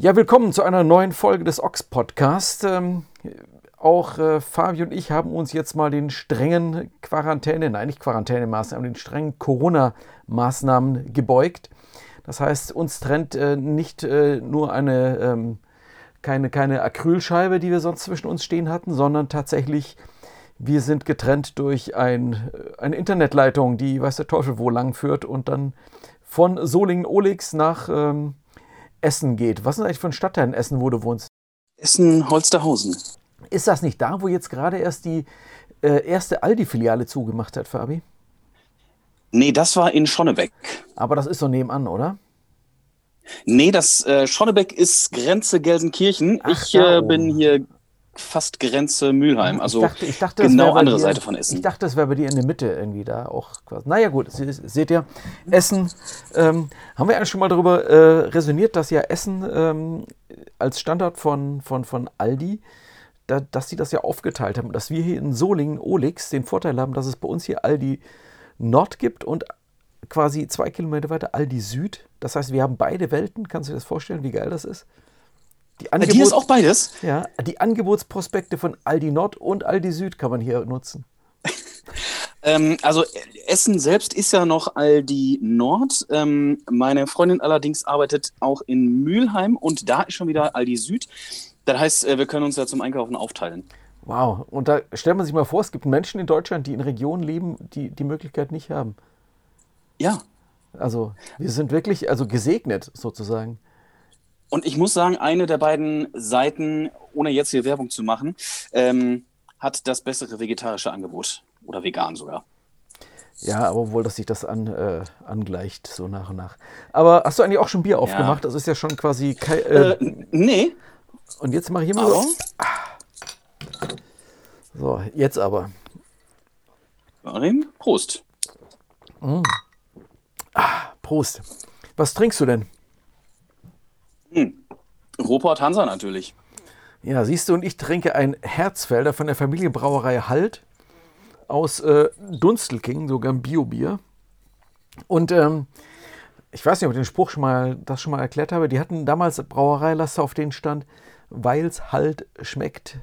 Ja, willkommen zu einer neuen Folge des Ox Podcast. Ähm, auch äh, Fabi und ich haben uns jetzt mal den strengen Quarantäne, nein, nicht Quarantänemaßnahmen, den strengen Corona-Maßnahmen gebeugt. Das heißt, uns trennt äh, nicht äh, nur eine, ähm, keine, keine Acrylscheibe, die wir sonst zwischen uns stehen hatten, sondern tatsächlich, wir sind getrennt durch ein, äh, eine Internetleitung, die weiß der Teufel wo lang führt und dann von Solingen-Olix nach ähm, Essen geht. Was ist eigentlich für ein Stadtteil in Essen, wo du wohnst? Essen-Holsterhausen. Ist das nicht da, wo jetzt gerade erst die äh, erste Aldi-Filiale zugemacht hat, Fabi? Nee, das war in Schonnebeck. Aber das ist so nebenan, oder? Nee, das äh, Schonnebeck ist Grenze Gelsenkirchen. Ach, ich äh, bin hier fast Grenze Mülheim, also ich dachte, ich dachte, genau andere dir, Seite von Ich Essen. dachte, das wäre bei dir in der Mitte irgendwie da auch quasi. Naja, gut, se- seht ihr, Essen, ähm, haben wir eigentlich schon mal darüber äh, resoniert, dass ja Essen ähm, als Standort von, von, von Aldi, da, dass sie das ja aufgeteilt haben, dass wir hier in Solingen, Olix, den Vorteil haben, dass es bei uns hier Aldi Nord gibt und quasi zwei Kilometer weiter Aldi Süd. Das heißt, wir haben beide Welten. Kannst du dir das vorstellen, wie geil das ist? Die Bei dir ist auch beides? ja, die Angebotsprospekte von Aldi Nord und Aldi Süd kann man hier nutzen. Ähm, also äh, Essen selbst ist ja noch Aldi Nord. Ähm, meine Freundin allerdings arbeitet auch in Mülheim und da ist schon wieder Aldi Süd. Das heißt, äh, wir können uns ja zum Einkaufen aufteilen. Wow. Und da stellt man sich mal vor, es gibt Menschen in Deutschland, die in Regionen leben, die die Möglichkeit nicht haben. Ja. Also wir sind wirklich also gesegnet sozusagen. Und ich muss sagen, eine der beiden Seiten, ohne jetzt hier Werbung zu machen, ähm, hat das bessere vegetarische Angebot. Oder vegan sogar. Ja, aber obwohl das sich das an, äh, angleicht, so nach und nach. Aber hast du eigentlich auch schon Bier aufgemacht? Das ist ja schon quasi. Kei äh, Äh, nee, und jetzt mache ich immer aber. so. So, jetzt aber. Karim, Prost. Prost. Was trinkst du denn? Ruhrport Hansa natürlich. Ja, siehst du, und ich trinke ein Herzfelder von der Familienbrauerei Halt aus äh, Dunstelking, sogar ein Biobier. Und ähm, ich weiß nicht, ob ich den Spruch schon mal, das schon mal erklärt habe. Die hatten damals Brauereilaster, auf denen stand, weil's halt schmeckt.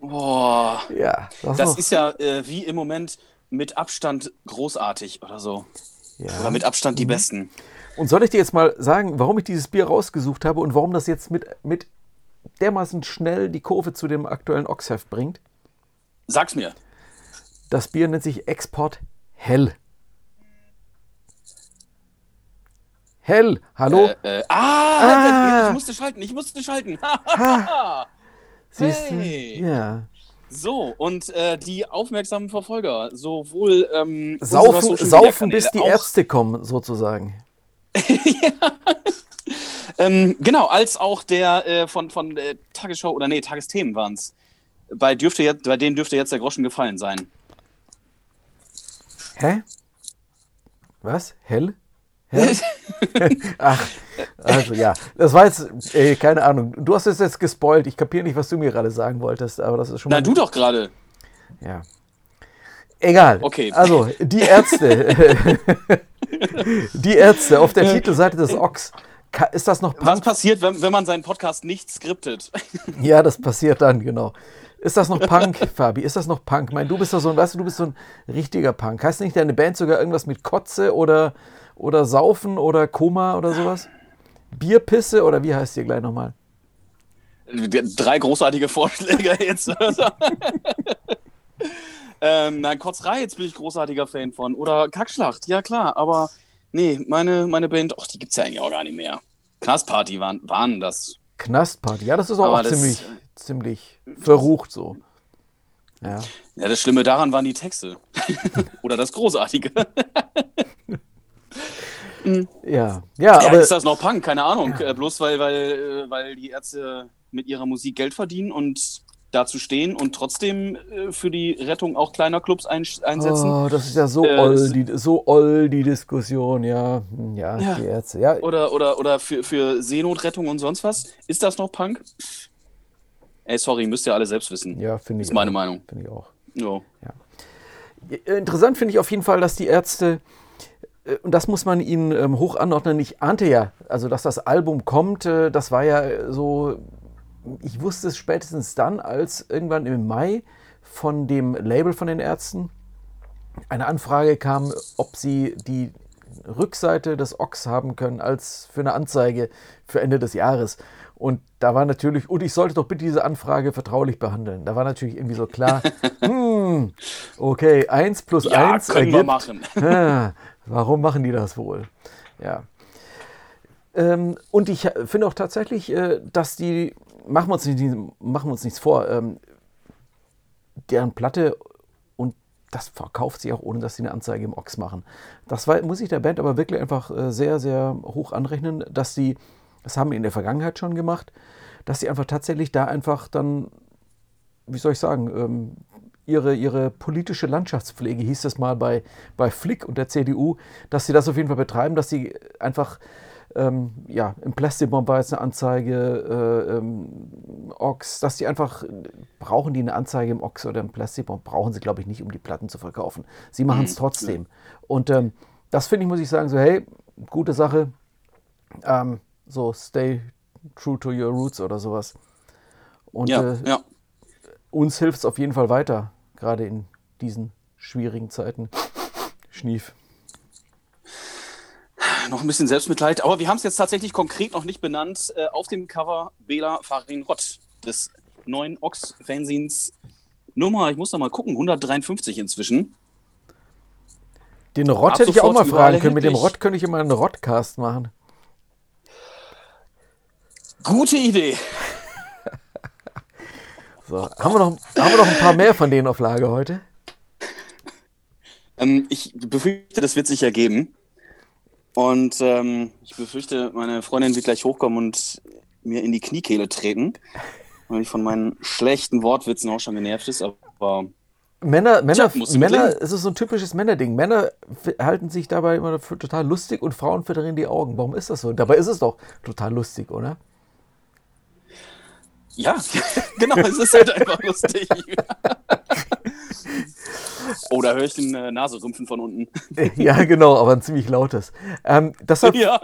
Boah, Ja, das, das ist ja äh, wie im Moment mit Abstand großartig oder so. ja. Oder mit Abstand die besten. Und soll ich dir jetzt mal sagen, warum ich dieses Bier rausgesucht habe und warum das jetzt mit, mit dermaßen schnell die Kurve zu dem aktuellen Oxheft bringt? Sag's mir. Das Bier nennt sich Export Hell. Hell, hallo? Äh, äh, ah, ich musste schalten, ich musste schalten. Siehst du? hey. Ja. so, und äh, die aufmerksamen Verfolger, sowohl ähm, Saufen, saufen bis die Ärzte kommen, sozusagen. Ähm, genau, als auch der äh, von, von äh, Tagesschau oder nee, Tagesthemen waren es. Bei, dürfte jetzt, bei denen dürfte jetzt der Groschen gefallen sein. Hä? Was? Hell? Hell? Ach, also ja. Das war jetzt, ey, keine Ahnung. Du hast es jetzt gespoilt. Ich kapiere nicht, was du mir gerade sagen wolltest, aber das ist schon. Na, du doch gerade. Ja. Egal. Okay. Also, die Ärzte. die Ärzte auf der Titelseite des Ox. Ka- Ist das noch Was Punk? passiert, wenn, wenn man seinen Podcast nicht skriptet? Ja, das passiert dann, genau. Ist das noch Punk, Fabi? Ist das noch Punk? Ich meine, du bist doch so ein, weißt du, du bist so ein richtiger Punk. Heißt nicht deine Band sogar irgendwas mit Kotze oder, oder Saufen oder Koma oder sowas? Bierpisse oder wie heißt ihr gleich nochmal? Drei großartige Vorschläge jetzt. Ähm, nein, Kotzerei, jetzt bin ich großartiger Fan von. Oder Kackschlacht, ja klar, aber nee, meine, meine Band, ach, die gibt's ja eigentlich auch gar nicht mehr. Knastparty waren, waren das. Knastparty. Ja, das ist auch, auch das- ziemlich, ziemlich verrucht so. Ja. Ja, das Schlimme daran waren die Texte. Oder das Großartige. Ja, ja, Ja, aber ist das noch Punk? Keine Ahnung. Äh, bloß weil, weil, äh, weil die Ärzte mit ihrer Musik Geld verdienen und dazu stehen und trotzdem äh, für die Rettung auch kleiner Clubs ein, einsetzen. oh, das ist ja so Äh, oll, die, so oll die Diskussion, ja. Hm, Ja, Ja. die Ärzte. Ja, Oder, oder, oder für, für Seenotrettung und sonst was. Ist das noch Punk? Ey, sorry, müsst ihr alle selbst wissen. ja finde ich. ist meine auch. Meinung. Finde ich auch. Jo. Interessant finde ich auf jeden Fall, dass die Ärzte äh, und das muss man ihnen ähm, hoch anordnen. Ich ahnte ja, also dass das Album kommt, äh, das war ja so, ich wusste es spätestens dann, als irgendwann im Mai von dem Label von den Ärzten eine Anfrage kam, ob sie die Rückseite des Ochs haben können als für eine Anzeige für Ende des Jahres. Und da war natürlich, und ich sollte doch bitte diese Anfrage vertraulich behandeln. Da war natürlich irgendwie so klar, hm, okay, 1 plus ja, 1 können ergibt, wir machen. Warum machen die das wohl? Ja. Ähm, und ich finde auch tatsächlich, äh, dass die, machen wir uns, nicht, machen wir uns nichts vor, ähm, deren Platte und das verkauft sich auch, ohne dass sie eine Anzeige im Ochs machen. Das war, muss ich der Band aber wirklich einfach äh, sehr, sehr hoch anrechnen, dass sie das haben wir in der Vergangenheit schon gemacht, dass sie einfach tatsächlich da einfach dann, wie soll ich sagen, ähm, ihre, ihre politische Landschaftspflege, hieß es mal bei, bei Flick und der CDU, dass sie das auf jeden Fall betreiben, dass sie einfach ähm, ja, im Plastikbomb war jetzt eine Anzeige, äh, ähm, Ox, dass die einfach, brauchen die eine Anzeige im Ox oder im Plastikbomb, brauchen sie, glaube ich, nicht, um die Platten zu verkaufen. Sie machen es mhm. trotzdem. Und ähm, das finde ich, muss ich sagen, so, hey, gute Sache. Ähm, so Stay True to Your Roots oder sowas. Und ja, äh, ja. uns hilft es auf jeden Fall weiter, gerade in diesen schwierigen Zeiten. Schnief. Noch ein bisschen Selbstmitleid, aber wir haben es jetzt tatsächlich konkret noch nicht benannt. Äh, auf dem Cover Bela Farin Rott des neuen Ox-Fanzines Nummer, ich muss noch mal gucken, 153 inzwischen. Den Rott hätte ich auch mal fragen können. Mit dem Rott könnte ich immer einen Rottcast machen. Gute Idee. So, haben wir, noch, haben wir noch ein paar mehr von denen auf Lage heute? Ähm, ich befürchte, das wird sich ergeben. Und ähm, ich befürchte, meine Freundin wird gleich hochkommen und mir in die Kniekehle treten, weil ich von meinen schlechten Wortwitzen auch schon genervt ist. Aber Männer, Männer, Tja, Männer, es ist so ein typisches Männerding. Männer halten sich dabei immer für total lustig und Frauen verdrehen die Augen. Warum ist das so? Dabei ist es doch total lustig, oder? Ja, genau, es ist halt einfach lustig. oh, da höre ich den äh, Naserümpfen von unten. ja, genau, aber ein ziemlich lautes. Ähm, deshalb ja.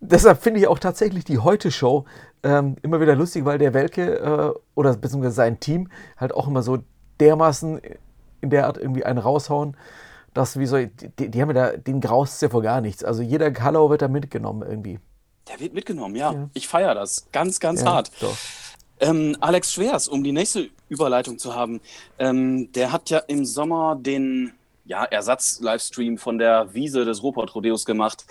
deshalb finde ich auch tatsächlich die Heute-Show ähm, immer wieder lustig, weil der Welke äh, oder beziehungsweise sein Team halt auch immer so dermaßen in der Art irgendwie einen raushauen, dass wie so, die, die haben ja da, den graust ja vor gar nichts. Also jeder Kallau wird da mitgenommen irgendwie. Der wird mitgenommen, ja. ja. Ich feiere das. Ganz, ganz ja, hart. Doch. Ähm, Alex Schwers, um die nächste Überleitung zu haben, ähm, der hat ja im Sommer den ja, Ersatz-Livestream von der Wiese des Ruhrpott-Rodeos gemacht.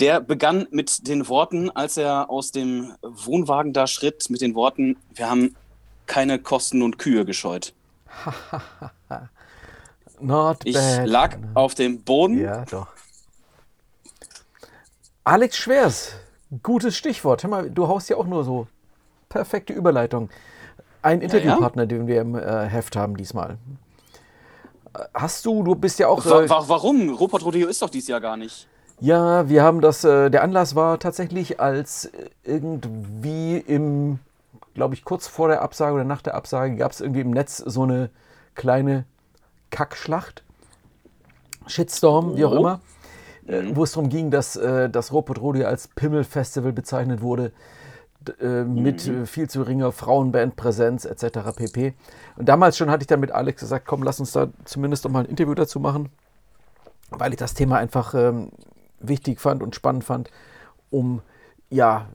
Der begann mit den Worten, als er aus dem Wohnwagen da schritt, mit den Worten, wir haben keine Kosten und Kühe gescheut. Not ich bad. lag auf dem Boden. Ja, doch. Alex Schwers, gutes Stichwort. Hör mal, du haust ja auch nur so perfekte Überleitung. Ein Interviewpartner, den wir im äh, Heft haben diesmal. Hast du, du bist ja auch. Äh, warum? Rupert Rodeo ist doch dieses Jahr gar nicht. Ja, wir haben das, äh, der Anlass war tatsächlich, als irgendwie im, glaube ich, kurz vor der Absage oder nach der Absage gab es irgendwie im Netz so eine kleine Kackschlacht. Shitstorm, oh. wie auch oh. immer. Äh, mhm. wo es darum ging, dass äh, das Robot Rodeo als Pimmel-Festival bezeichnet wurde äh, mit mhm. viel zu geringer Frauenbandpräsenz etc. pp. Und damals schon hatte ich dann mit Alex gesagt, komm, lass uns da zumindest noch mal ein Interview dazu machen, weil ich das Thema einfach ähm, wichtig fand und spannend fand, um ja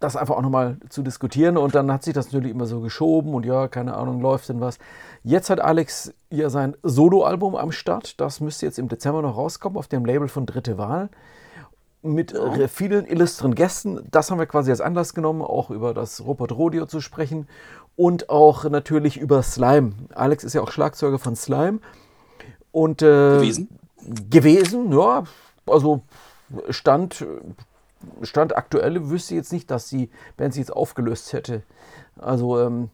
das einfach auch nochmal zu diskutieren. Und dann hat sich das natürlich immer so geschoben und ja, keine Ahnung, läuft denn was. Jetzt hat Alex ja sein Soloalbum am Start. Das müsste jetzt im Dezember noch rauskommen auf dem Label von Dritte Wahl mit ja. vielen illustren Gästen. Das haben wir quasi als Anlass genommen, auch über das Robert Rodeo zu sprechen und auch natürlich über Slime. Alex ist ja auch Schlagzeuger von Slime. Und, äh, gewesen? Gewesen, ja. Also Stand, Stand aktuelle wüsste ich jetzt nicht, dass die Band sich jetzt aufgelöst hätte. Also ähm,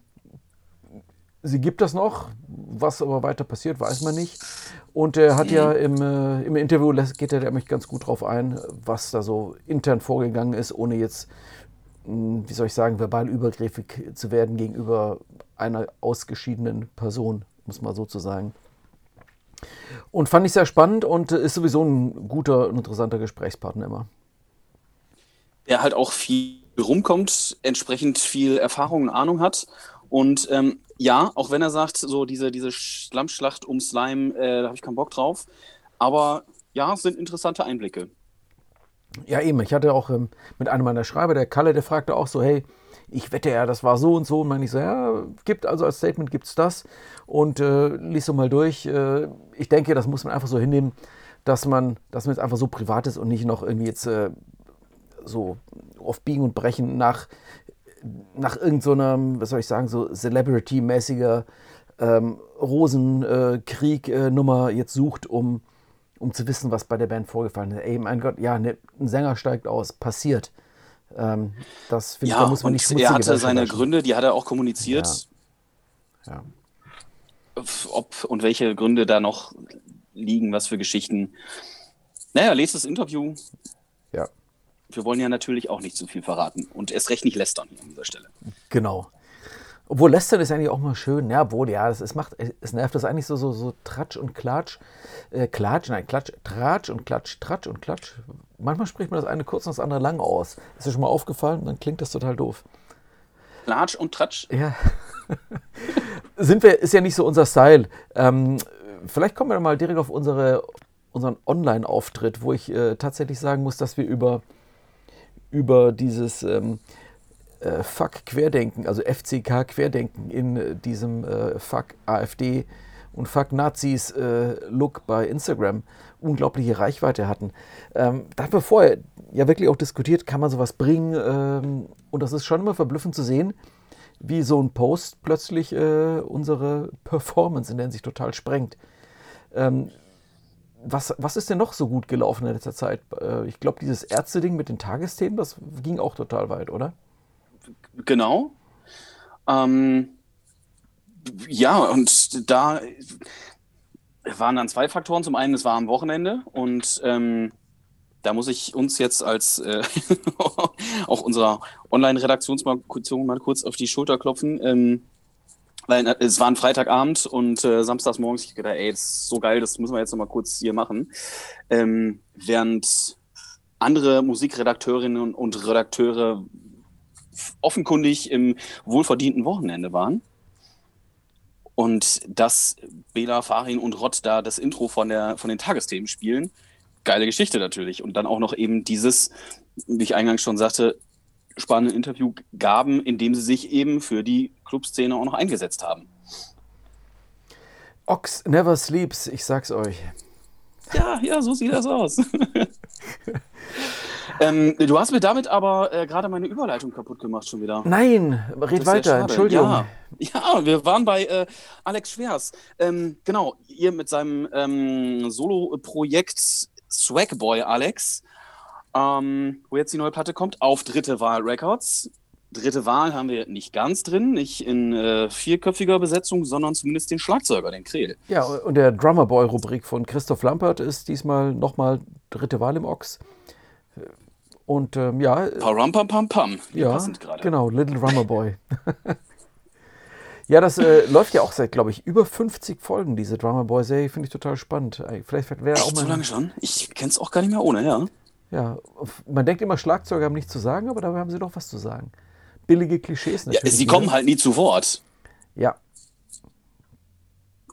sie gibt das noch, was aber weiter passiert, weiß man nicht. Und er hat ja im, äh, im Interview, geht er nämlich ganz gut drauf ein, was da so intern vorgegangen ist, ohne jetzt, mh, hm, wie soll ich sagen, verbal übergriffig zu werden gegenüber einer ausgeschiedenen Person, muss man so zu sagen. Und fand ich sehr spannend und ist sowieso ein guter und interessanter Gesprächspartner immer. Der halt auch viel rumkommt, entsprechend viel Erfahrung und Ahnung hat. Und ähm, ja, auch wenn er sagt, so diese, diese Schlammschlacht um Slime, äh, da habe ich keinen Bock drauf. Aber ja, es sind interessante Einblicke. Ja, eben. Ich hatte auch ähm, mit einem meiner Schreiber, der Kalle, der fragte auch so, hey, ich wette ja, das war so und so. Und meine ich so, ja, gibt also als Statement gibt es das. Und äh, lies so mal durch. Äh, ich denke, das muss man einfach so hinnehmen, dass man, dass man jetzt einfach so privat ist und nicht noch irgendwie jetzt äh, so auf Biegen und Brechen nach, nach irgendeiner, so was soll ich sagen, so Celebrity-mäßiger ähm, Rosenkrieg-Nummer äh, jetzt sucht, um, um zu wissen, was bei der Band vorgefallen ist. Ey, mein Gott, ja, ne, ein Sänger steigt aus, passiert. Ähm, das finde ja, ich, da muss man nicht Er hatte seine Gründe, die hat er auch kommuniziert. Ja. ja. Ob und welche Gründe da noch liegen, was für Geschichten. Naja, lest das Interview. Wir wollen ja natürlich auch nicht zu viel verraten und erst recht nicht lästern hier an dieser Stelle. Genau. Obwohl lästern ist eigentlich auch mal schön. Ja, wohl, ja, es, es macht, es nervt das eigentlich so, so, so Tratsch und Klatsch. Äh, Klatsch, nein, Klatsch, Tratsch und Klatsch, Tratsch und Klatsch. Manchmal spricht man das eine kurz und das andere lang aus. Ist dir schon mal aufgefallen? Dann klingt das total doof. Klatsch und Tratsch? Ja. Sind wir, ist ja nicht so unser Style. Ähm, vielleicht kommen wir mal direkt auf unsere, unseren Online-Auftritt, wo ich äh, tatsächlich sagen muss, dass wir über, über dieses. Ähm, äh, Fuck Querdenken, also FCK Querdenken in äh, diesem äh, Fuck AfD und Fuck Nazis äh, Look bei Instagram unglaubliche Reichweite hatten. Ähm, da haben wir vorher ja wirklich auch diskutiert, kann man sowas bringen? Ähm, und das ist schon immer verblüffend zu sehen, wie so ein Post plötzlich äh, unsere Performance in der sich total sprengt. Ähm, was, was ist denn noch so gut gelaufen in letzter Zeit? Äh, ich glaube, dieses Ärzte-Ding mit den Tagesthemen, das ging auch total weit, oder? Genau. Ähm, ja, und da waren dann zwei Faktoren. Zum einen, es war am Wochenende und ähm, da muss ich uns jetzt als äh, auch unserer Online-Redaktionsfunktion mal kurz auf die Schulter klopfen. Ähm, weil äh, es war ein Freitagabend und äh, samstags morgens, ich gedacht, ey, das ist so geil, das müssen wir jetzt noch mal kurz hier machen. Ähm, während andere Musikredakteurinnen und Redakteure offenkundig im wohlverdienten Wochenende waren. Und dass Bela, Farin und Rott da das Intro von, der, von den Tagesthemen spielen, geile Geschichte natürlich. Und dann auch noch eben dieses, wie ich eingangs schon sagte, spannende Interview gaben, in dem sie sich eben für die Clubszene auch noch eingesetzt haben. Ox never sleeps, ich sag's euch. Ja, ja, so sieht das aus. Ähm, du hast mir damit aber äh, gerade meine Überleitung kaputt gemacht schon wieder. Nein, red weiter, Entschuldigung. Ja, ja, wir waren bei äh, Alex Schwers. Ähm, genau, ihr mit seinem ähm, Solo-Projekt Swagboy Alex, ähm, wo jetzt die neue Platte kommt, auf Dritte Wahl Records. Dritte Wahl haben wir nicht ganz drin, nicht in äh, vierköpfiger Besetzung, sondern zumindest den Schlagzeuger, den Kreel. Ja, und der Drummerboy-Rubrik von Christoph Lampert ist diesmal nochmal dritte Wahl im Ochs. Und ähm, ja. Param, pam, pam, pam. Ja, genau, Little Drummer Boy. ja, das äh, läuft ja auch seit, glaube ich, über 50 Folgen, diese Drummer Boy-Serie. Finde ich total spannend. Vielleicht wäre auch mal. so lange schon? Ich kenne es auch gar nicht mehr ohne, ja. Ja, man denkt immer, Schlagzeuger haben nichts zu sagen, aber dabei haben sie doch was zu sagen. Billige Klischees natürlich. Ja, sie kommen halt nie zu Wort. Ja.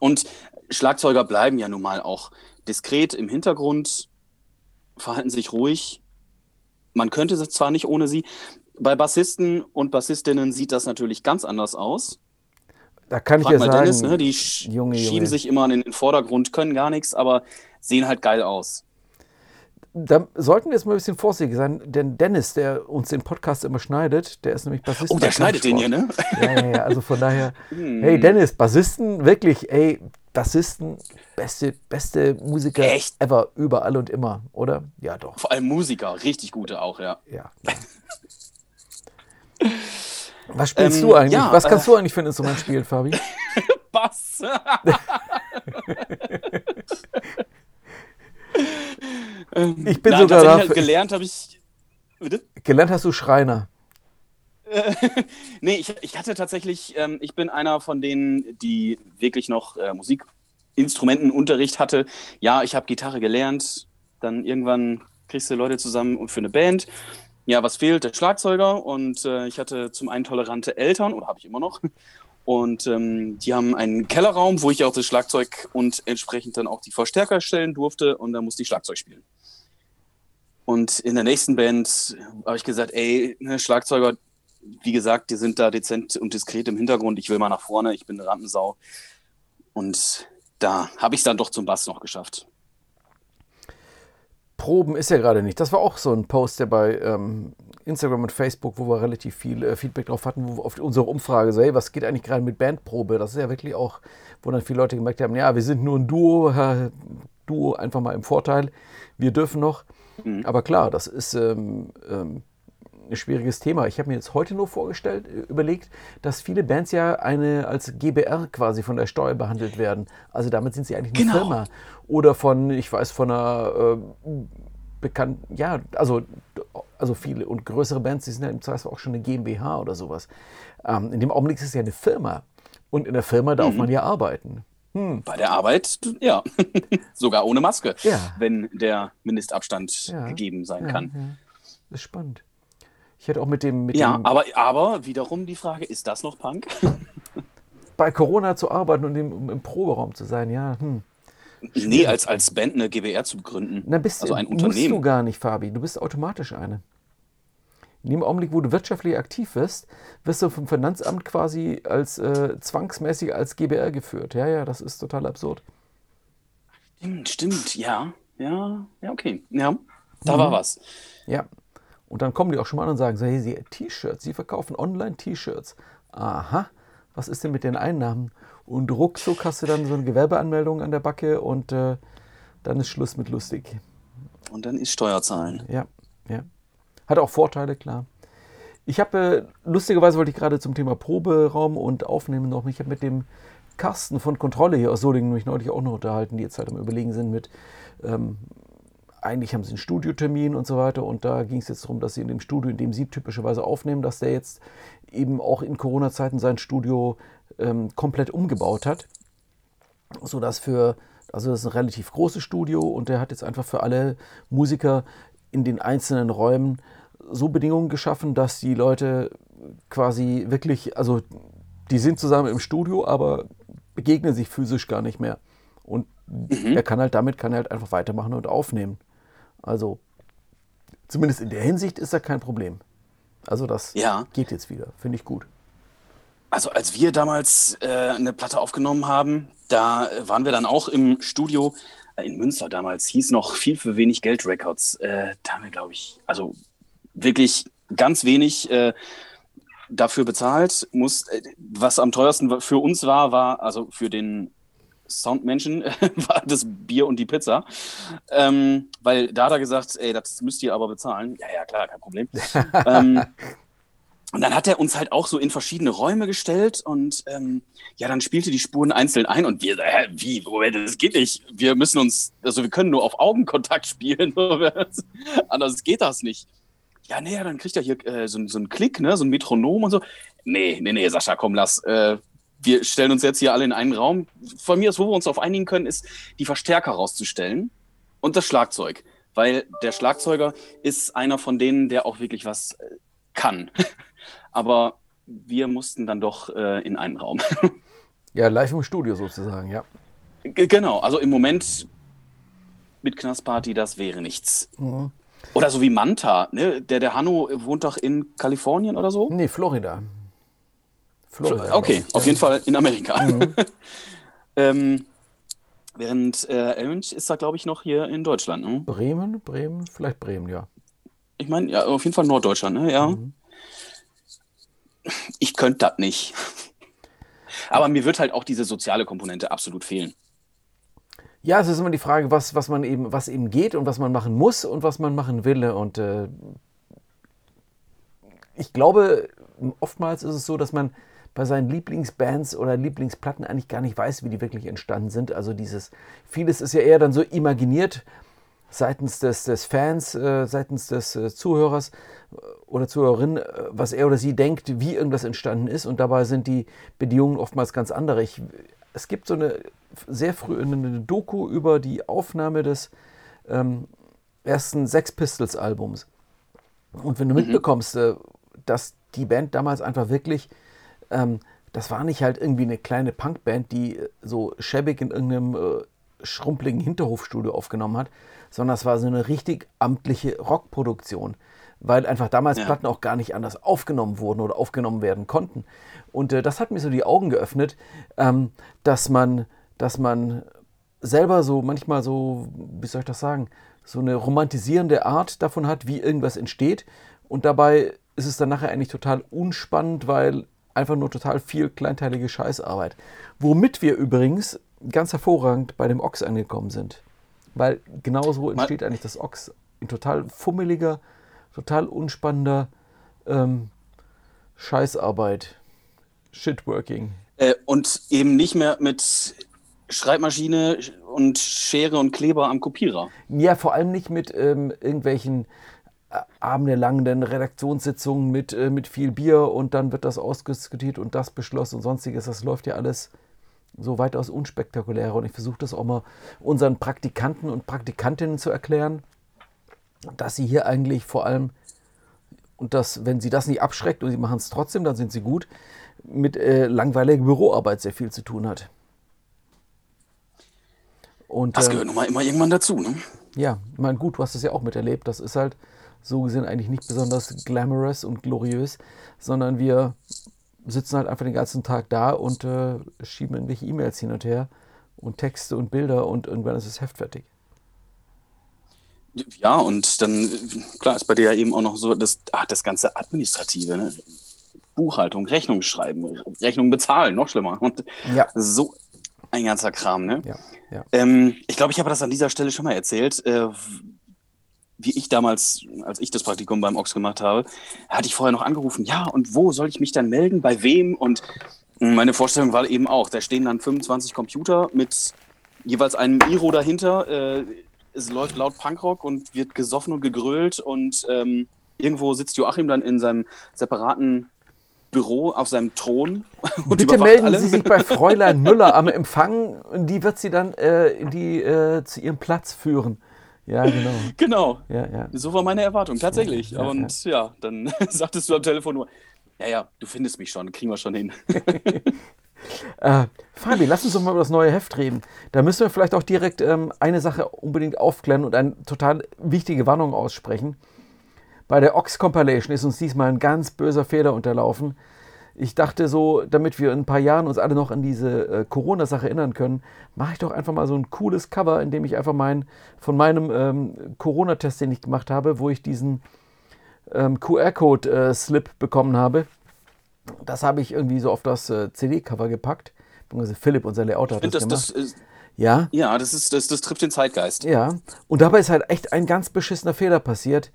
Und Schlagzeuger bleiben ja nun mal auch diskret im Hintergrund, verhalten sich ruhig man könnte es zwar nicht ohne sie. Bei Bassisten und Bassistinnen sieht das natürlich ganz anders aus. Da kann Frag ich ja sagen, Dennis, ne, die sch Junge, schieben Junge. sich immer in den Vordergrund, können gar nichts, aber sehen halt geil aus. Da sollten wir jetzt mal ein bisschen vorsichtig sein, denn Dennis, der uns den Podcast immer schneidet, der ist nämlich Bassist. Oh, der schneidet den hier, ne? Ja, ja, ja, also von daher, hm. hey Dennis, Bassisten, wirklich, ey, Bassisten, beste, beste Musiker Echt? ever, überall und immer, oder? Ja, doch. Vor allem Musiker, richtig gute auch, ja. Ja. Was spielst ähm, du eigentlich? Ja, Was kannst äh, du eigentlich für ein Instrument spielen, Fabi? Bass. ich bin Nein, sogar dafür, halt gelernt habe ich. Bitte? Gelernt hast du Schreiner. nee, ich, ich hatte tatsächlich, ähm, ich bin einer von denen, die wirklich noch äh, Musik Instrumentenunterricht hatte. Ja, ich habe Gitarre gelernt, dann irgendwann kriegst du Leute zusammen und für eine Band. Ja, was fehlt? Der Schlagzeuger und äh, ich hatte zum einen tolerante Eltern oder habe ich immer noch. Und ähm, die haben einen Kellerraum, wo ich auch das Schlagzeug und entsprechend dann auch die Verstärker stellen durfte und da musste ich Schlagzeug spielen. Und in der nächsten Band habe ich gesagt, ey, ne, Schlagzeuger, wie gesagt, die sind da dezent und diskret im Hintergrund. Ich will mal nach vorne, ich bin eine Rampensau. Und da habe ich es dann doch zum Bass noch geschafft. Proben ist ja gerade nicht. Das war auch so ein Post, der bei ähm, Instagram und Facebook, wo wir relativ viel äh, Feedback drauf hatten, wo auf unsere Umfrage so, hey, was geht eigentlich gerade mit Bandprobe? Das ist ja wirklich auch, wo dann viele Leute gemerkt haben, ja, wir sind nur ein Duo, äh, Duo einfach mal im Vorteil. Wir dürfen noch. Mhm. Aber klar, das ist ähm, ähm, ein schwieriges Thema. Ich habe mir jetzt heute nur vorgestellt, äh, überlegt, dass viele Bands ja eine als GBR quasi von der Steuer behandelt werden. Also damit sind sie eigentlich eine genau. Firma. Oder von, ich weiß, von einer äh, bekannten, ja, also, also viele und größere Bands, die sind ja im Zweifel auch schon eine GmbH oder sowas. Ähm, in dem Augenblick ist es ja eine Firma. Und in der Firma darf mhm. man ja arbeiten. Hm. Bei der Arbeit, ja. Sogar ohne Maske, ja. wenn der Mindestabstand ja. gegeben sein ja, kann. Das ist spannend. Ich hätte auch mit dem. Mit ja, dem aber, aber wiederum die Frage: Ist das noch Punk? bei Corona zu arbeiten und im, im Proberaum zu sein, ja. Hm. Nee, als, als Band eine GBR zu gründen. Na, bist, also ein Unternehmen. Musst du gar nicht, Fabi. Du bist automatisch eine. In dem Augenblick, wo du wirtschaftlich aktiv wirst, wirst du vom Finanzamt quasi als äh, zwangsmäßig als GBR geführt. Ja, ja, das ist total absurd. Stimmt, stimmt, ja. Ja, ja, okay. Ja, da mhm. war was. Ja, und dann kommen die auch schon mal an und sagen, so, hey, Sie T-Shirts, Sie verkaufen Online-T-Shirts. Aha, was ist denn mit den Einnahmen? Und ruckzuck hast du dann so eine Gewerbeanmeldung an der Backe und äh, dann ist Schluss mit lustig. Und dann ist Steuerzahlen. Ja, ja. Hat auch Vorteile, klar. Ich habe, äh, lustigerweise wollte ich gerade zum Thema Proberaum und Aufnehmen noch, ich habe mit dem Carsten von Kontrolle hier aus Solingen mich neulich auch noch unterhalten, die jetzt halt am Überlegen sind mit, ähm, eigentlich haben sie einen Studiotermin und so weiter. Und da ging es jetzt darum, dass sie in dem Studio, in dem sie typischerweise aufnehmen, dass der jetzt eben auch in Corona-Zeiten sein Studio ähm, komplett umgebaut hat. Sodass für, also das ist ein relativ großes Studio und der hat jetzt einfach für alle Musiker in den einzelnen Räumen so Bedingungen geschaffen, dass die Leute quasi wirklich, also die sind zusammen im Studio, aber begegnen sich physisch gar nicht mehr. Und mhm. er kann halt damit kann er halt einfach weitermachen und aufnehmen. Also zumindest in der Hinsicht ist da kein Problem. Also das ja. geht jetzt wieder, finde ich gut. Also als wir damals äh, eine Platte aufgenommen haben, da waren wir dann auch im Studio äh, in Münster damals, hieß noch viel für wenig Geld Records. Äh, da haben wir, glaube ich, also wirklich ganz wenig äh, dafür bezahlt. Muss, äh, was am teuersten für uns war, war, also für den Soundmenschen war das Bier und die Pizza. Ähm, weil da hat er gesagt, ey, das müsst ihr aber bezahlen. Ja, ja, klar, kein Problem. ähm, und dann hat er uns halt auch so in verschiedene Räume gestellt und ähm, ja, dann spielte die Spuren einzeln ein und wir, hä, wie, Moment, das geht nicht. Wir müssen uns, also wir können nur auf Augenkontakt spielen, anders geht das nicht. Ja, nee, dann kriegt er hier äh, so, so einen Klick, ne, so ein Metronom und so. Nee, nee, nee, Sascha, komm, lass. Äh, wir stellen uns jetzt hier alle in einen Raum. Von mir aus, wo wir uns darauf einigen können, ist, die Verstärker rauszustellen und das Schlagzeug. Weil der Schlagzeuger ist einer von denen, der auch wirklich was äh, kann. Aber wir mussten dann doch äh, in einen Raum. ja, live im Studio sozusagen, ja. G genau, also im Moment mit Knastparty, das wäre nichts. Mhm. Oder so wie Manta, ne? Der, der Hanno wohnt doch in Kalifornien oder so? Nee, Florida. Florida. Okay, auf jeden Fall in Amerika. Mhm. ähm, während äh, Elmich ist da, glaube ich, noch hier in Deutschland. Ne? Bremen, Bremen, vielleicht Bremen, ja. Ich meine, ja, auf jeden Fall Norddeutschland, ne? Ja. Mhm. Ich könnte das nicht. Aber mir wird halt auch diese soziale Komponente absolut fehlen. Ja, es ist immer die Frage, was, was man eben, was eben geht und was man machen muss und was man machen will. Und äh, ich glaube, oftmals ist es so, dass man bei seinen Lieblingsbands oder Lieblingsplatten eigentlich gar nicht weiß, wie die wirklich entstanden sind. Also dieses, vieles ist ja eher dann so imaginiert seitens des, des Fans, äh, seitens des äh, Zuhörers äh, oder Zuhörerin, äh, was er oder sie denkt, wie irgendwas entstanden ist. Und dabei sind die Bedingungen oftmals ganz andere. Ich, es gibt so eine sehr früh eine Doku über die Aufnahme des ähm, ersten Sex Pistols Albums. Und wenn du mhm. mitbekommst, äh, dass die Band damals einfach wirklich, ähm, das war nicht halt irgendwie eine kleine Punkband, die so schäbig in irgendeinem äh, schrumpeligen Hinterhofstudio aufgenommen hat, sondern es war so eine richtig amtliche Rockproduktion, weil einfach damals ja. Platten auch gar nicht anders aufgenommen wurden oder aufgenommen werden konnten. Und äh, das hat mir so die Augen geöffnet, ähm, dass man, dass man selber so manchmal so, wie soll ich das sagen, so eine romantisierende Art davon hat, wie irgendwas entsteht. Und dabei ist es dann nachher eigentlich total unspannend, weil einfach nur total viel kleinteilige Scheißarbeit. Womit wir übrigens ganz hervorragend bei dem Ochs angekommen sind. Weil genau so entsteht eigentlich das Ochs. In total fummeliger, total unspannender ähm, Scheißarbeit. Shitworking. Äh, und eben nicht mehr mit Schreibmaschine und Schere und Kleber am Kopierer. Ja, vor allem nicht mit ähm, irgendwelchen abendelangen Redaktionssitzungen mit, äh, mit viel Bier und dann wird das ausdiskutiert und das beschlossen und sonstiges. Das läuft ja alles so weitaus unspektakulärer und ich versuche das auch mal unseren Praktikanten und Praktikantinnen zu erklären, dass sie hier eigentlich vor allem und dass, wenn sie das nicht abschreckt und sie machen es trotzdem, dann sind sie gut, mit äh, langweiliger Büroarbeit sehr viel zu tun hat. Und, das äh, gehört äh, nun mal immer irgendwann dazu, ne? Ja, ich meine, gut, du hast es ja auch miterlebt. Das ist halt so gesehen eigentlich nicht besonders glamorous und gloriös, sondern wir sitzen halt einfach den ganzen Tag da und äh, schieben irgendwelche E-Mails hin und her und Texte und Bilder und irgendwann ist es heftfertig. Ja, und dann, klar, ist bei dir ja eben auch noch so das, ach, das ganze Administrative, ne? Buchhaltung, Rechnung schreiben, Rechnung bezahlen, noch schlimmer. Und ja. so ein ganzer Kram, ne? Ja, ja. Ähm, ich glaube, ich habe das an dieser Stelle schon mal erzählt. Äh, wie ich damals, als ich das Praktikum beim Ox gemacht habe, hatte ich vorher noch angerufen, ja, und wo soll ich mich dann melden, bei wem? Und meine Vorstellung war eben auch, da stehen dann 25 Computer mit jeweils einem Iro dahinter. Äh, es läuft laut Punkrock und wird gesoffen und gegrölt und ähm, irgendwo sitzt Joachim dann in seinem separaten Büro auf seinem Thron. Und Bitte melden alle. Sie sich bei Fräulein Müller am Empfang und die wird Sie dann äh, die, äh, zu Ihrem Platz führen. Ja, genau. Genau. Ja, ja. So war meine Erwartung, tatsächlich. Ja, und ja, dann sagtest du am Telefon nur, ja, ja, du findest mich schon, kriegen wir schon hin. äh, Fabi, lass uns doch mal über das neue Heft reden. Da müssen wir vielleicht auch direkt ähm, eine Sache unbedingt aufklären und eine total wichtige Warnung aussprechen. Bei der Ox Compilation ist uns diesmal ein ganz böser Fehler unterlaufen. Ich dachte so, damit wir in ein paar Jahren uns alle noch an diese äh, Corona-Sache erinnern können, mache ich doch einfach mal so ein cooles Cover, in dem ich einfach mein, von meinem ähm, Corona-Test, den ich gemacht habe, wo ich diesen ähm, QR-Code-Slip äh, bekommen habe. Das habe ich irgendwie so auf das äh, CD-Cover gepackt. Philipp, unser Layouter, hat das, das gemacht. Das ist, ja, ja das, ist, das, das trifft den Zeitgeist. Ja, und dabei ist halt echt ein ganz beschissener Fehler passiert.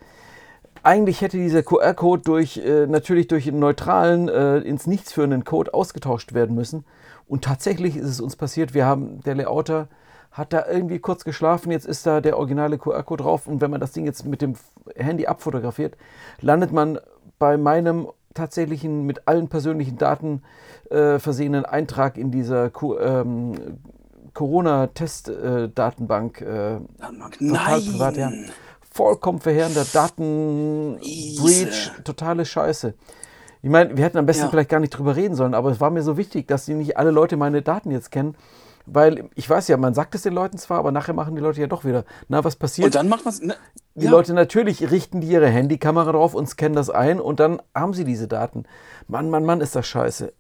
Eigentlich hätte dieser QR-Code durch, äh, natürlich durch einen neutralen, äh, ins Nichts führenden Code ausgetauscht werden müssen. Und tatsächlich ist es uns passiert, wir haben, der Layouter hat da irgendwie kurz geschlafen, jetzt ist da der originale QR-Code drauf und wenn man das Ding jetzt mit dem Handy abfotografiert, landet man bei meinem tatsächlichen mit allen persönlichen Daten äh, versehenen Eintrag in dieser ähm, Corona-Test-Datenbank. Äh, Nein! Privat, ja vollkommen verheerender Datenbreach, totale Scheiße. Ich meine, wir hätten am besten ja. vielleicht gar nicht drüber reden sollen, aber es war mir so wichtig, dass die nicht alle Leute meine Daten jetzt kennen. Weil ich weiß ja, man sagt es den Leuten zwar, aber nachher machen die Leute ja doch wieder. Na, was passiert? Und dann macht man. Ne, die ja. Leute natürlich richten die ihre Handykamera drauf und scannen das ein und dann haben sie diese Daten. Mann, Mann, Mann, ist das scheiße.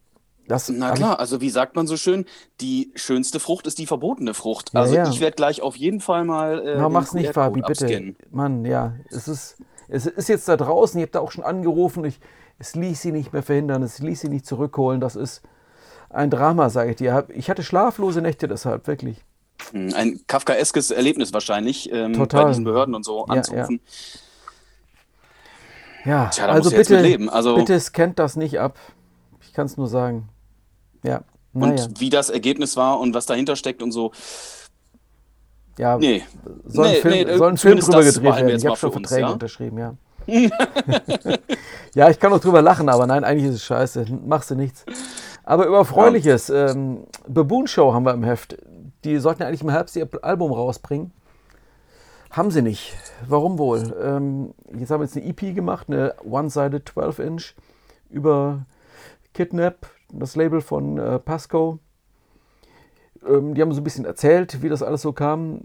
Das Na klar, also wie sagt man so schön, die schönste Frucht ist die verbotene Frucht. Also ja, ja. ich werde gleich auf jeden Fall mal. Äh, Na, mach's nicht, Fabi, bitte. Abscannen. Mann, ja, es ist, es ist jetzt da draußen, ihr habt da auch schon angerufen, ich, es ließ sie nicht mehr verhindern, es ließ sie nicht zurückholen. Das ist ein Drama, sage ich dir. Ich hatte schlaflose Nächte deshalb, wirklich. Hm, ein kafkaeskes Erlebnis wahrscheinlich, ähm, Total. bei diesen Behörden und so anzurufen. Ja, ja. Tja, also bitte, also, bitte scannt das nicht ab. Ich kann es nur sagen. Ja. Naja. Und wie das Ergebnis war und was dahinter steckt und so. Ja, nee. soll ein Film, nee, soll ein Film drüber gedreht werden. Ich habe schon Verträge ja? unterschrieben, ja. ja, ich kann auch drüber lachen, aber nein, eigentlich ist es scheiße. Machst du nichts. Aber über Freuliches. Ähm, Baboon Show haben wir im Heft. Die sollten ja eigentlich im Herbst ihr Album rausbringen. Haben sie nicht. Warum wohl? Ähm, jetzt haben wir jetzt eine EP gemacht, eine One-Sided 12-Inch über Kidnap, das Label von äh, Pasco. Ähm, die haben so ein bisschen erzählt, wie das alles so kam.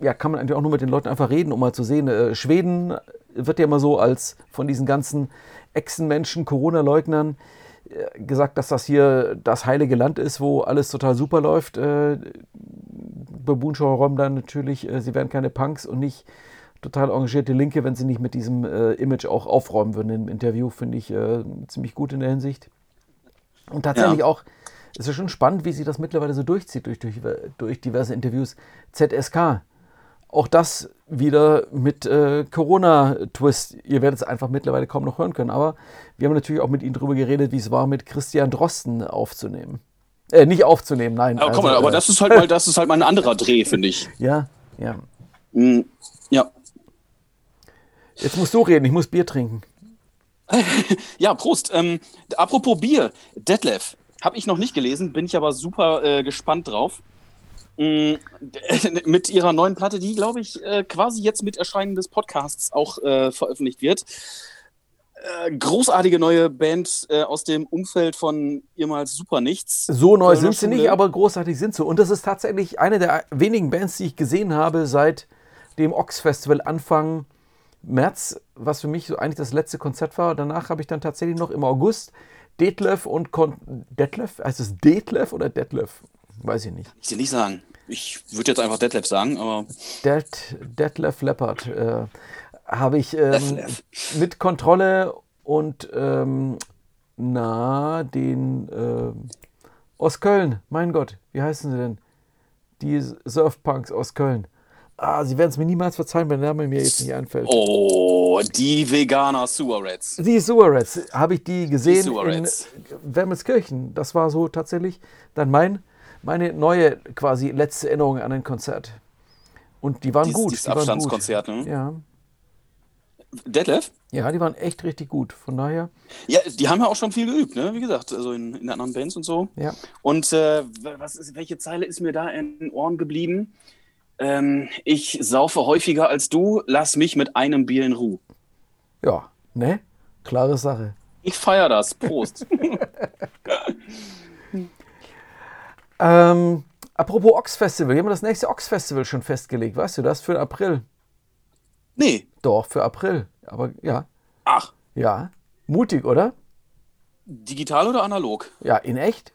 Ja, kann man eigentlich auch nur mit den Leuten einfach reden, um mal zu sehen. Äh, Schweden wird ja immer so als von diesen ganzen Echsenmenschen, Corona-Leugnern äh, gesagt, dass das hier das heilige Land ist, wo alles total super läuft. Äh, Baboonschauer räumen dann natürlich, äh, sie wären keine Punks und nicht total engagierte Linke, wenn sie nicht mit diesem äh, Image auch aufräumen würden im Interview, finde ich ziemlich gut in der Hinsicht. Und tatsächlich ja. auch, es ist schon spannend, wie sie das mittlerweile so durchzieht durch, durch, durch diverse Interviews. ZSK, auch das wieder mit äh, Corona-Twist. Ihr werdet es einfach mittlerweile kaum noch hören können. Aber wir haben natürlich auch mit Ihnen darüber geredet, wie es war, mit Christian Drosten aufzunehmen. Äh, nicht aufzunehmen, nein. Aber, also, mal, aber äh, das ist halt mal, das ist halt mal ein anderer Dreh, finde ich. Ja, ja. Mm, ja. Jetzt musst du reden, ich muss Bier trinken. ja, Prost. Ähm, apropos Bier, Detlef, habe ich noch nicht gelesen, bin ich aber super äh, gespannt drauf. Mm, mit ihrer neuen Platte, die, glaube ich, äh, quasi jetzt mit Erscheinen des Podcasts auch äh, veröffentlicht wird. Äh, großartige neue Band äh, aus dem Umfeld von ehemals Super Nichts. So neu sind sie nicht, aber großartig sind sie. Und das ist tatsächlich eine der wenigen Bands, die ich gesehen habe seit dem Ox Festival Anfang März, was für mich so eigentlich das letzte Konzert war. Danach habe ich dann tatsächlich noch im August Detlef und Kon Detlef? Heißt es Detlef oder Detlef? Weiß ich nicht. Ich dir nicht sagen. Ich würde jetzt einfach Detlef sagen, aber. Det, Detlef Leppard äh, habe ich ähm, mit Kontrolle und ähm, na, den äh, aus Köln, mein Gott, wie heißen sie denn? Die Surfpunks aus Köln. Ah, sie werden es mir niemals verzeihen, wenn der Name mir jetzt nicht einfällt. Oh, die Veganer Rats. Die Rats, habe ich die gesehen die in Wermelskirchen. Das war so tatsächlich dann mein, meine neue quasi letzte Erinnerung an ein Konzert. Und die waren dies, gut. Dieses die Abstandskonzert, ne? Ja. Detlef? Ja, die waren echt richtig gut. Von daher. Ja, die haben ja auch schon viel geübt, ne? Wie gesagt, also in, in anderen Bands und so. Ja. Und äh, was ist, welche Zeile ist mir da in den Ohren geblieben? Ähm, ich saufe häufiger als du, lass mich mit einem Bier in Ruhe. Ja, ne? Klare Sache. Ich feiere das. Prost. ähm, apropos Ox Festival, wir haben das nächste Ox Festival schon festgelegt, weißt du das? Für April. Nee. Doch, für April. Aber ja. Ach. Ja. Mutig, oder? Digital oder analog? Ja, in echt.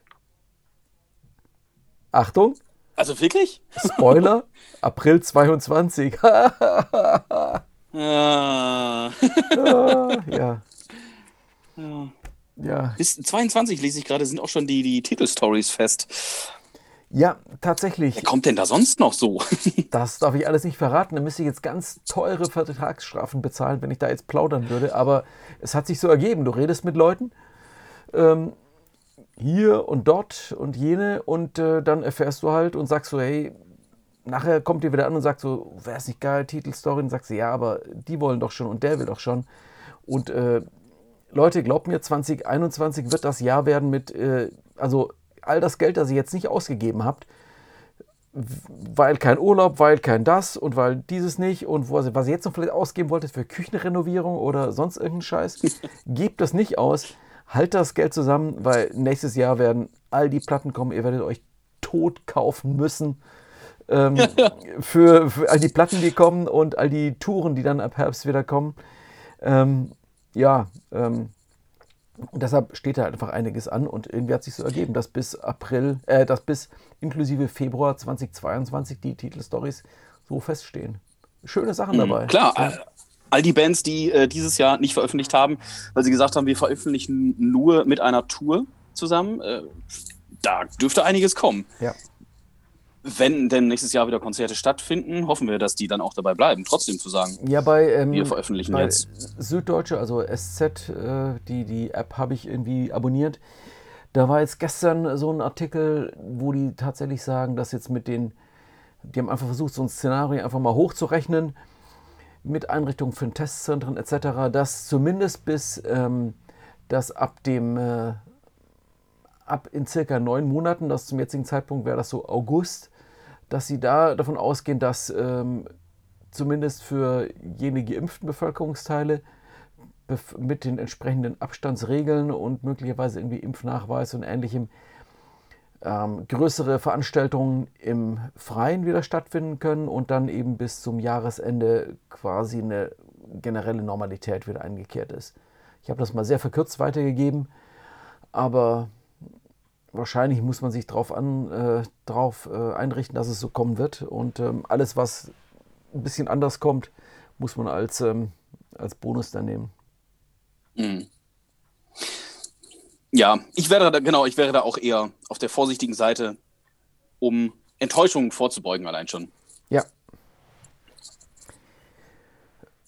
Achtung. Also wirklich? Spoiler, April 22. ja. ah, ja. ja. Ja. Bis 22 lese ich gerade, sind auch schon die, die Titelstories fest. Ja, tatsächlich. Wer kommt denn da sonst noch so? das darf ich alles nicht verraten. Da müsste ich jetzt ganz teure Vertragsstrafen bezahlen, wenn ich da jetzt plaudern würde. Aber es hat sich so ergeben. Du redest mit Leuten. Ähm, hier und dort und jene und äh, dann erfährst du halt und sagst so, hey, nachher kommt ihr wieder an und sagt so, wäre es nicht geil, Titelstory? Und sagst du, ja, aber die wollen doch schon und der will doch schon. Und äh, Leute, glaubt mir, 2021 wird das Jahr werden mit, äh, also all das Geld, das ihr jetzt nicht ausgegeben habt, weil kein Urlaub, weil kein das und weil dieses nicht und was ihr jetzt noch vielleicht ausgeben wolltet für Küchenrenovierung oder sonst irgendeinen Scheiß, gebt das nicht aus halt das Geld zusammen, weil nächstes Jahr werden all die Platten kommen. Ihr werdet euch tot kaufen müssen. Ähm, für, für, all die Platten, die kommen und all die Touren, die dann ab Herbst wieder kommen. Ähm, ja, ähm, deshalb steht da einfach einiges an und irgendwie hat sich so ergeben, dass bis April, äh, dass bis inklusive Februar 2022 die Titelstories so feststehen. Schöne Sachen mhm, dabei. Klar, ja all die Bands, die äh, dieses Jahr nicht veröffentlicht haben, weil sie gesagt haben, wir veröffentlichen nur mit einer Tour zusammen, äh, da dürfte einiges kommen. Ja. Wenn denn nächstes Jahr wieder Konzerte stattfinden, hoffen wir, dass die dann auch dabei bleiben, trotzdem zu sagen. Ja, bei, ähm, wir veröffentlichen bei jetzt. Süddeutsche, also SZ, äh, die, die App habe ich irgendwie abonniert. Da war jetzt gestern so ein Artikel, wo die tatsächlich sagen, dass jetzt mit den, die haben einfach versucht, so ein Szenario einfach mal hochzurechnen mit Einrichtungen für Testzentren etc., dass zumindest bis ähm, das ab dem äh, ab in circa neun Monaten, das zum jetzigen Zeitpunkt wäre das so August, dass sie da davon ausgehen, dass ähm, zumindest für jene geimpften Bevölkerungsteile mit den entsprechenden Abstandsregeln und möglicherweise irgendwie Impfnachweis und ähnlichem ähm, größere Veranstaltungen im Freien wieder stattfinden können und dann eben bis zum Jahresende quasi eine generelle Normalität wieder eingekehrt ist. Ich habe das mal sehr verkürzt weitergegeben, aber wahrscheinlich muss man sich darauf äh, äh, einrichten, dass es so kommen wird. Und ähm, alles, was ein bisschen anders kommt, muss man als, ähm, als Bonus dann nehmen. Mhm. Ja, ich wäre da, genau, ich wäre da auch eher auf der vorsichtigen Seite, um Enttäuschungen vorzubeugen, allein schon. Ja.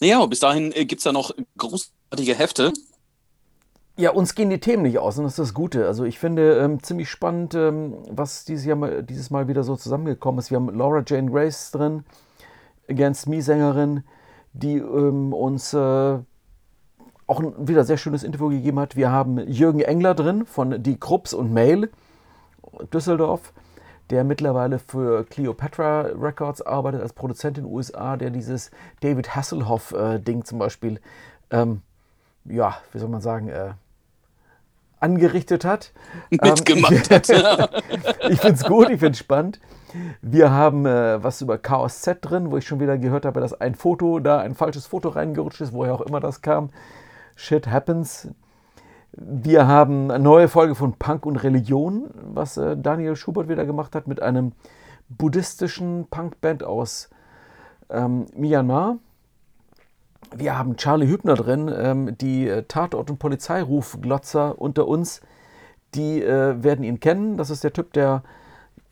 Naja, bis dahin äh, gibt es da noch großartige Hefte. Ja, uns gehen die Themen nicht aus und das ist das Gute. Also ich finde ähm, ziemlich spannend, ähm, was dieses, Jahr mal, dieses Mal wieder so zusammengekommen ist. Wir haben Laura Jane Grace drin, Against Me Sängerin, die ähm, uns äh, auch ein wieder sehr schönes Interview gegeben hat. Wir haben Jürgen Engler drin von Die Krupps und Mail, Düsseldorf, der mittlerweile für Cleopatra Records arbeitet als Produzent in den USA, der dieses David Hasselhoff-Ding äh, zum Beispiel, ähm, ja, wie soll man sagen, äh, angerichtet hat. Mitgemacht ähm, hat. ich finde es gut, ich finde es spannend. Wir haben äh, was über Chaos Z drin, wo ich schon wieder gehört habe, dass ein Foto da, ein falsches Foto reingerutscht ist, woher auch immer das kam. Shit Happens. Wir haben eine neue Folge von Punk und Religion, was äh, Daniel Schubert wieder gemacht hat mit einem buddhistischen Punkband aus ähm, Myanmar. Wir haben Charlie Hübner drin, ähm, die äh, Tatort- und Polizeirufglotzer unter uns, die äh, werden ihn kennen. Das ist der Typ, der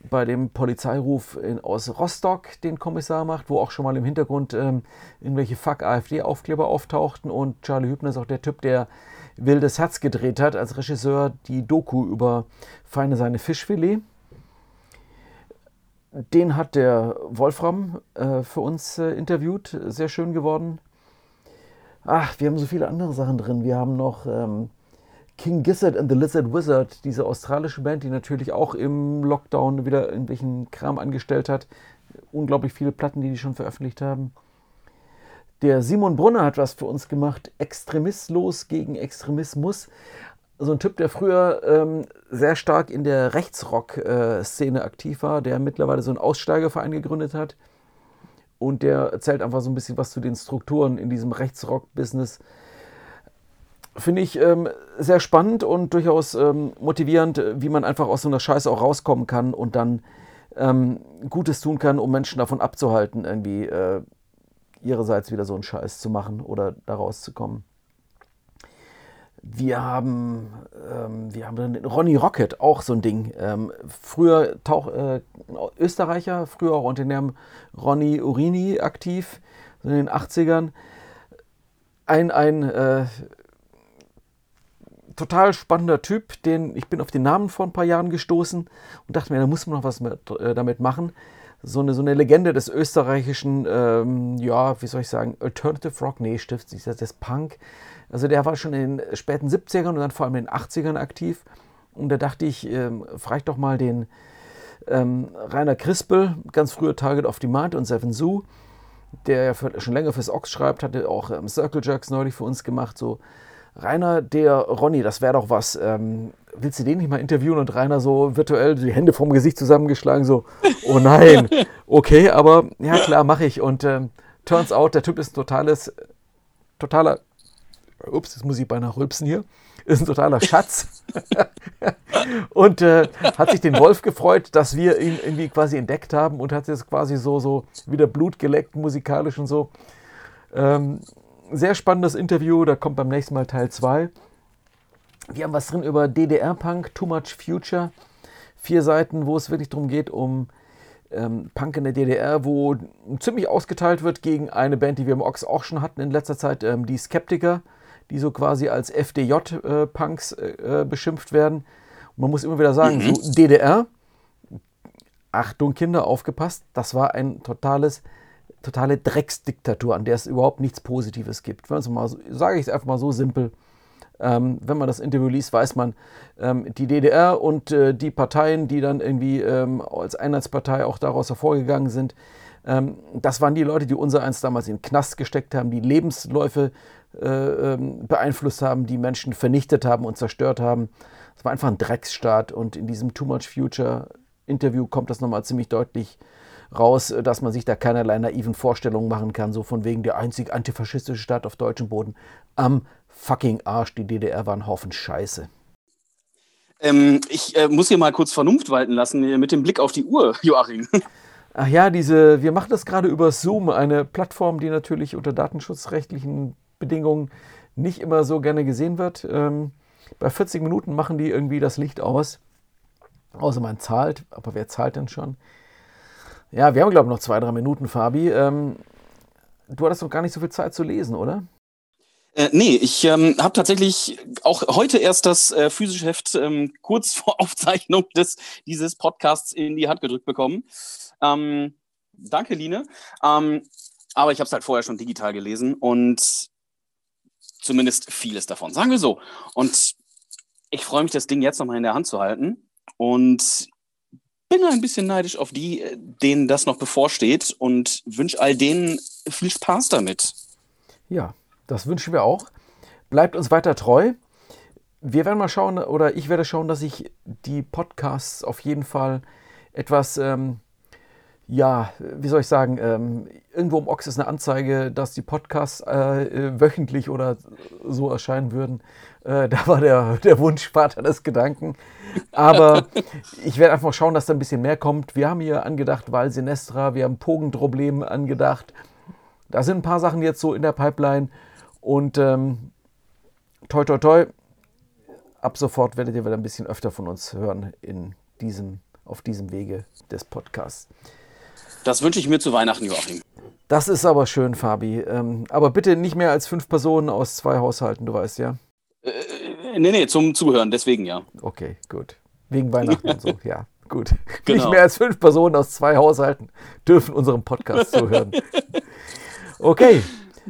bei dem Polizeiruf in, aus Rostock den Kommissar macht, wo auch schon mal im Hintergrund ähm, irgendwelche Fuck-AfD-Aufkleber auftauchten. Und Charlie Hübner ist auch der Typ, der Wildes Herz gedreht hat als Regisseur die Doku über Feine seine Fischfilet. Den hat der Wolfram äh, für uns äh, interviewt, sehr schön geworden. Ach, wir haben so viele andere Sachen drin. Wir haben noch ähm, King Gizzard and the Lizard Wizard, diese australische Band, die natürlich auch im Lockdown wieder irgendwelchen Kram angestellt hat. Unglaublich viele Platten, die die schon veröffentlicht haben. Der Simon Brunner hat was für uns gemacht. Extremistlos gegen Extremismus. So ein Typ, der früher ähm, sehr stark in der Rechtsrock-Szene aktiv war, der mittlerweile so einen Aussteigerverein gegründet hat und der erzählt einfach so ein bisschen was zu den Strukturen in diesem Rechtsrock-Business. Finde ich ähm, sehr spannend und durchaus ähm, motivierend, wie man einfach aus so einer Scheiße auch rauskommen kann und dann ähm, Gutes tun kann, um Menschen davon abzuhalten, irgendwie äh, ihrerseits wieder so einen Scheiß zu machen oder da rauszukommen. Wir haben, ähm, wir haben dann Ronny Rocket, auch so ein Ding. Ähm, früher Tauch, äh, Österreicher, früher auch unter dem Namen Ronny Urini aktiv, in den 80ern. Ein, ein äh, total spannender Typ, den ich bin auf den Namen vor ein paar Jahren gestoßen und dachte mir, da muss man noch was mit, äh, damit machen. So eine, so eine Legende des österreichischen, ähm, ja, wie soll ich sagen, Alternative Rock, nee, Stift, das ist Punk. Also der war schon in den späten 70ern und dann vor allem in den 80ern aktiv. Und da dachte ich, ähm, frage doch mal den ähm, Rainer Krispel, ganz früher Target of Demand und Seven Zoo, der ja schon länger fürs Ox schreibt, hatte auch ähm, Circle Jerks neulich für uns gemacht. So, Rainer, der Ronny, das wäre doch was. Ähm, willst du den nicht mal interviewen? Und Rainer so virtuell die Hände vom Gesicht zusammengeschlagen, so, oh nein, okay, aber ja klar, mache ich. Und ähm, turns out, der Typ ist ein totales, totaler ups, jetzt muss ich beinahe rülpsen hier, ist ein totaler Schatz. und äh, hat sich den Wolf gefreut, dass wir ihn irgendwie quasi entdeckt haben und hat jetzt quasi so, so wieder Blut geleckt, musikalisch und so. Ähm, sehr spannendes Interview, da kommt beim nächsten Mal Teil 2. Wir haben was drin über DDR-Punk, Too Much Future. Vier Seiten, wo es wirklich darum geht, um ähm, Punk in der DDR, wo ziemlich ausgeteilt wird gegen eine Band, die wir im Ox auch schon hatten in letzter Zeit, ähm, die Skeptiker die so quasi als FDJ-Punks äh, äh, beschimpft werden. Und man muss immer wieder sagen, mhm. so DDR, Achtung Kinder, aufgepasst, das war ein totales, totale Drecksdiktatur, an der es überhaupt nichts Positives gibt. Also mal, sage ich es einfach mal so simpel. Ähm, wenn man das Interview liest, weiß man, ähm, die DDR und äh, die Parteien, die dann irgendwie ähm, als Einheitspartei auch daraus hervorgegangen sind, ähm, das waren die Leute, die unser eins damals in den Knast gesteckt haben, die Lebensläufe äh, ähm, beeinflusst haben, die Menschen vernichtet haben und zerstört haben. Es war einfach ein Drecksstaat und in diesem Too Much Future Interview kommt das nochmal ziemlich deutlich raus, dass man sich da keinerlei naiven Vorstellungen machen kann, so von wegen der einzig antifaschistische Staat auf deutschem Boden. Am fucking Arsch, die DDR war ein Haufen Scheiße. Ähm, ich äh, muss hier mal kurz Vernunft walten lassen äh, mit dem Blick auf die Uhr, Joachim. Ach ja, diese, wir machen das gerade über Zoom, eine Plattform, die natürlich unter datenschutzrechtlichen Bedingungen nicht immer so gerne gesehen wird. Ähm, bei 40 Minuten machen die irgendwie das Licht aus. Außer man zahlt, aber wer zahlt denn schon? Ja, wir haben, glaube ich, noch zwei, drei Minuten, Fabi. Ähm, du hattest noch gar nicht so viel Zeit zu lesen, oder? Äh, nee, ich ähm, habe tatsächlich auch heute erst das äh, physische Heft ähm, kurz vor Aufzeichnung des, dieses Podcasts in die Hand gedrückt bekommen. Ähm, danke, Line. Ähm, aber ich habe es halt vorher schon digital gelesen und zumindest vieles davon. Sagen wir so. Und ich freue mich, das Ding jetzt nochmal in der Hand zu halten. Und bin ein bisschen neidisch auf die, denen das noch bevorsteht und wünsche all denen viel Spaß damit. Ja, das wünschen wir auch. Bleibt uns weiter treu. Wir werden mal schauen, oder ich werde schauen, dass ich die Podcasts auf jeden Fall etwas ähm, ja, wie soll ich sagen, ähm, irgendwo im Ox ist eine Anzeige, dass die Podcasts äh, wöchentlich oder so erscheinen würden. Äh, da war der, der Wunschvater des Gedanken. Aber ich werde einfach schauen, dass da ein bisschen mehr kommt. Wir haben hier angedacht Val Sinestra, wir haben Pogenproblem angedacht. Da sind ein paar Sachen jetzt so in der Pipeline. Und ähm, toi, toi, toi, ab sofort werdet ihr wieder ein bisschen öfter von uns hören in diesem, auf diesem Wege des Podcasts. Das wünsche ich mir zu Weihnachten, Joachim. Das ist aber schön, Fabi. Ähm, aber bitte nicht mehr als fünf Personen aus zwei Haushalten, du weißt ja. Äh, nee, nee, zum Zuhören, deswegen ja. Okay, gut. Wegen Weihnachten und so, ja. Gut. Genau. Nicht mehr als fünf Personen aus zwei Haushalten dürfen unserem Podcast zuhören. Okay.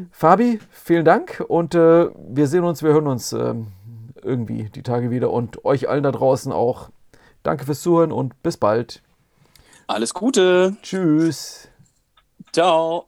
Fabi, vielen Dank und äh, wir sehen uns, wir hören uns äh, irgendwie die Tage wieder und euch allen da draußen auch. Danke fürs Zuhören und bis bald. Alles Gute. Tschüss. Ciao.